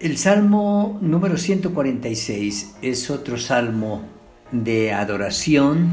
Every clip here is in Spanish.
El Salmo número 146 es otro salmo de adoración,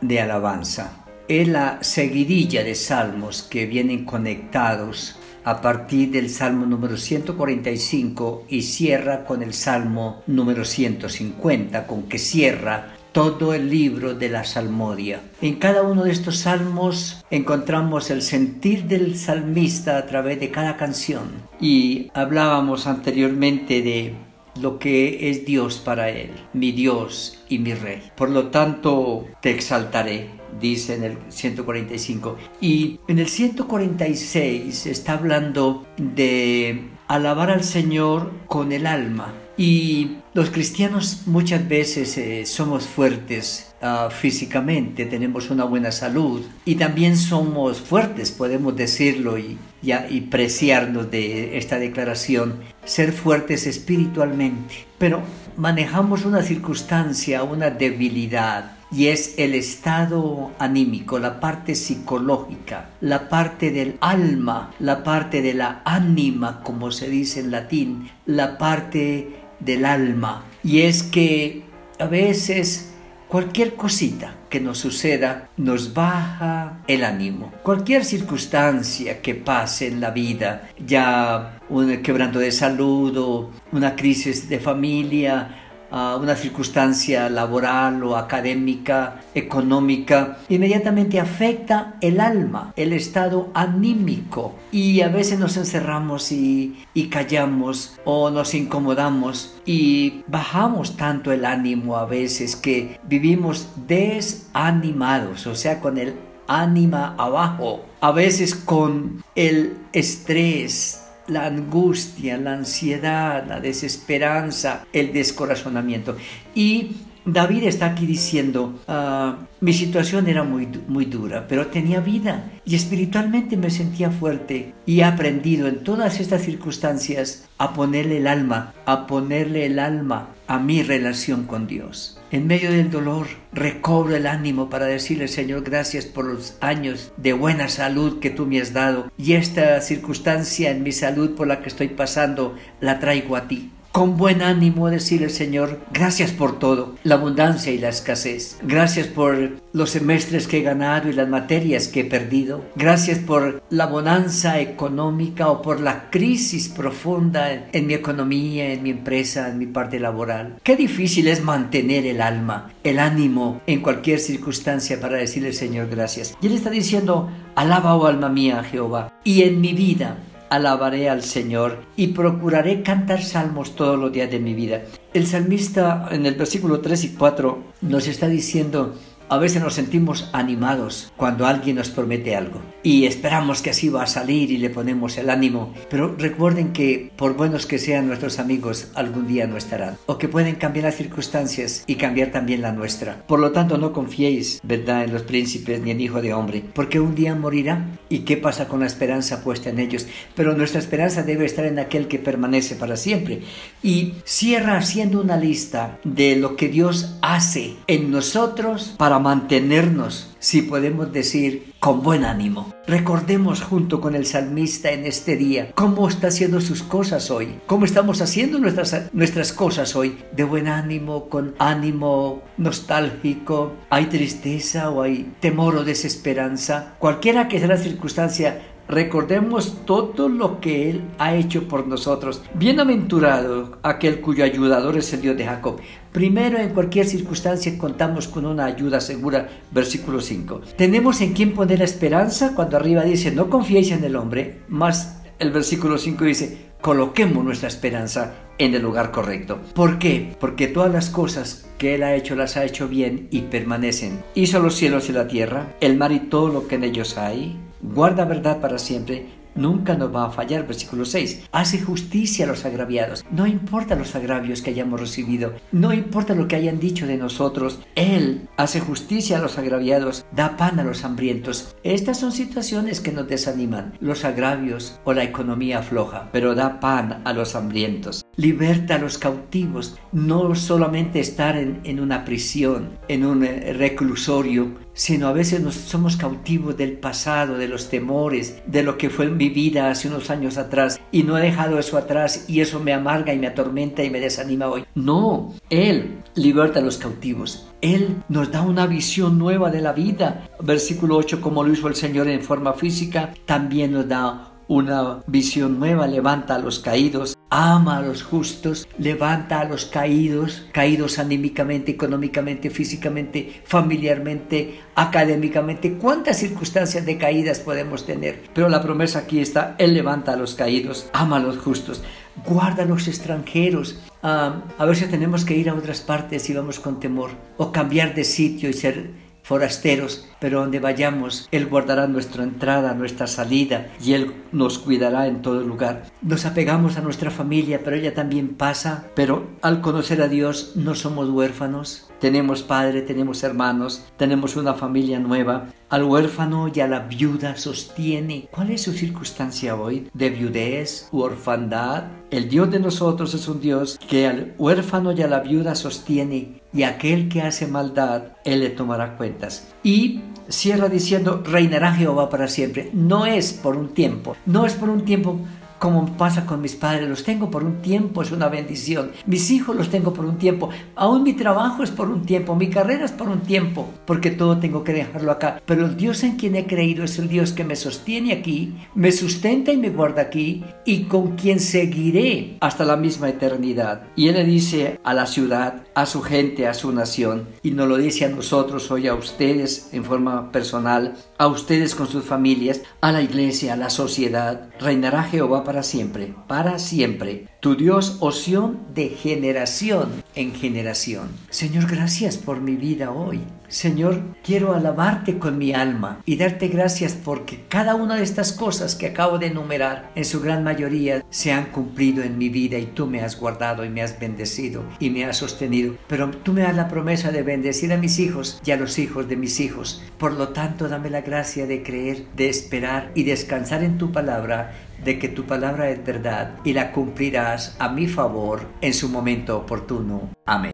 de alabanza. Es la seguidilla de salmos que vienen conectados a partir del Salmo número 145 y cierra con el Salmo número 150, con que cierra todo el libro de la Salmodia. En cada uno de estos salmos encontramos el sentir del salmista a través de cada canción. Y hablábamos anteriormente de lo que es Dios para él, mi Dios y mi Rey. Por lo tanto, te exaltaré, dice en el 145. Y en el 146 está hablando de alabar al Señor con el alma. Y los cristianos muchas veces eh, somos fuertes ah, físicamente, tenemos una buena salud y también somos fuertes, podemos decirlo y, y preciarnos de esta declaración, ser fuertes espiritualmente. Pero manejamos una circunstancia, una debilidad y es el estado anímico, la parte psicológica, la parte del alma, la parte de la ánima, como se dice en latín, la parte del alma. Y es que a veces cualquier cosita que nos suceda nos baja el ánimo. Cualquier circunstancia que pase en la vida, ya un quebranto de salud o una crisis de familia, una circunstancia laboral o académica, económica, inmediatamente afecta el alma, el estado anímico. Y a veces nos encerramos y, y callamos o nos incomodamos y bajamos tanto el ánimo a veces que vivimos desanimados, o sea, con el ánima abajo, a veces con el estrés, la angustia, la ansiedad, la desesperanza, el descorazonamiento. Y David está aquí diciendo, ah, mi situación era muy, muy dura, pero tenía vida y espiritualmente me sentía fuerte y he aprendido en todas estas circunstancias a ponerle el alma, a ponerle el alma a mi relación con Dios. En medio del dolor recobro el ánimo para decirle Señor gracias por los años de buena salud que tú me has dado y esta circunstancia en mi salud por la que estoy pasando la traigo a ti con buen ánimo decirle Señor, gracias por todo, la abundancia y la escasez. Gracias por los semestres que he ganado y las materias que he perdido. Gracias por la bonanza económica o por la crisis profunda en mi economía, en mi empresa, en mi parte laboral. Qué difícil es mantener el alma, el ánimo en cualquier circunstancia para decirle Señor gracias. Y Él está diciendo, alaba, oh alma mía, Jehová, y en mi vida alabaré al Señor y procuraré cantar salmos todos los días de mi vida. El salmista en el versículo 3 y 4 nos está diciendo, a veces nos sentimos animados cuando alguien nos promete algo y esperamos que así va a salir y le ponemos el ánimo, pero recuerden que por buenos que sean nuestros amigos, algún día no estarán o que pueden cambiar las circunstancias y cambiar también la nuestra. Por lo tanto, no confiéis, ¿verdad?, en los príncipes ni en hijo de hombre, porque un día morirá y qué pasa con la esperanza puesta en ellos. Pero nuestra esperanza debe estar en aquel que permanece para siempre. Y cierra haciendo una lista de lo que Dios hace en nosotros para mantenernos, si podemos decir, con buen ánimo. Recordemos junto con el salmista en este día cómo está haciendo sus cosas hoy, cómo estamos haciendo nuestras, nuestras cosas hoy, de buen ánimo, con ánimo nostálgico, hay tristeza o hay temor o desesperanza, cualquiera que sea la circunstancia, recordemos todo lo que Él ha hecho por nosotros. Bienaventurado aquel cuyo ayudador es el Dios de Jacob. Primero, en cualquier circunstancia contamos con una ayuda segura. Versículo 5. Tenemos en quién poner la esperanza cuando arriba dice, no confiéis en el hombre, más el versículo 5 dice, coloquemos nuestra esperanza en el lugar correcto. ¿Por qué? Porque todas las cosas que Él ha hecho las ha hecho bien y permanecen. Hizo los cielos y la tierra, el mar y todo lo que en ellos hay guarda verdad para siempre, nunca nos va a fallar. Versículo 6. Hace justicia a los agraviados. No importa los agravios que hayamos recibido, no importa lo que hayan dicho de nosotros, Él hace justicia a los agraviados, da pan a los hambrientos. Estas son situaciones que nos desaniman, los agravios o la economía floja, pero da pan a los hambrientos. Liberta a los cautivos, no solamente estar en, en una prisión, en un eh, reclusorio, sino a veces nos somos cautivos del pasado, de los temores, de lo que fue mi vida hace unos años atrás y no he dejado eso atrás y eso me amarga y me atormenta y me desanima hoy. No, Él liberta a los cautivos. Él nos da una visión nueva de la vida. Versículo 8, como lo hizo el Señor en forma física, también nos da una visión nueva, levanta a los caídos, ama a los justos, levanta a los caídos, caídos anímicamente, económicamente, físicamente, familiarmente, académicamente. ¿Cuántas circunstancias de caídas podemos tener? Pero la promesa aquí está, Él levanta a los caídos, ama a los justos, guarda a los extranjeros. a veces tenemos que ir a otras partes y vamos con temor, o cambiar de sitio y ser forasteros, pero donde vayamos, Él guardará nuestra entrada, nuestra salida, y Él nos cuidará en todo lugar. Nos apegamos a nuestra familia, pero ella también pasa, pero al conocer a Dios no somos huérfanos, tenemos padre, tenemos hermanos, tenemos una familia nueva. Al huérfano y a la viuda sostiene. ¿Cuál es su circunstancia hoy? ¿De viudez u orfandad? El Dios de nosotros es un Dios que al huérfano y a la viuda sostiene y aquel que hace maldad, Él le tomará cuentas. Y cierra diciendo, reinará Jehová para siempre. No es por un tiempo, no es por un tiempo como pasa con mis padres, los tengo por un tiempo, es una bendición. Mis hijos los tengo por un tiempo, aún mi trabajo es por un tiempo, mi carrera es por un tiempo, porque todo tengo que dejarlo acá. Pero el Dios en quien he creído es el Dios que me sostiene aquí, me sustenta y me guarda aquí, y con quien seguiré hasta la misma eternidad. Y Él le dice a la ciudad, a su gente, a su nación, y nos lo dice a nosotros hoy, a ustedes en forma personal, a ustedes con sus familias, a la iglesia, a la sociedad. Reinará Jehová para siempre, para siempre. Tu Dios oción de generación en generación. Señor, gracias por mi vida hoy. Señor, quiero alabarte con mi alma y darte gracias porque cada una de estas cosas que acabo de enumerar, en su gran mayoría, se han cumplido en mi vida y tú me has guardado y me has bendecido y me has sostenido. Pero tú me das la promesa de bendecir a mis hijos y a los hijos de mis hijos. Por lo tanto, dame la gracia de creer, de esperar y descansar en tu palabra de que tu palabra es verdad y la cumplirás a mi favor en su momento oportuno. Amén.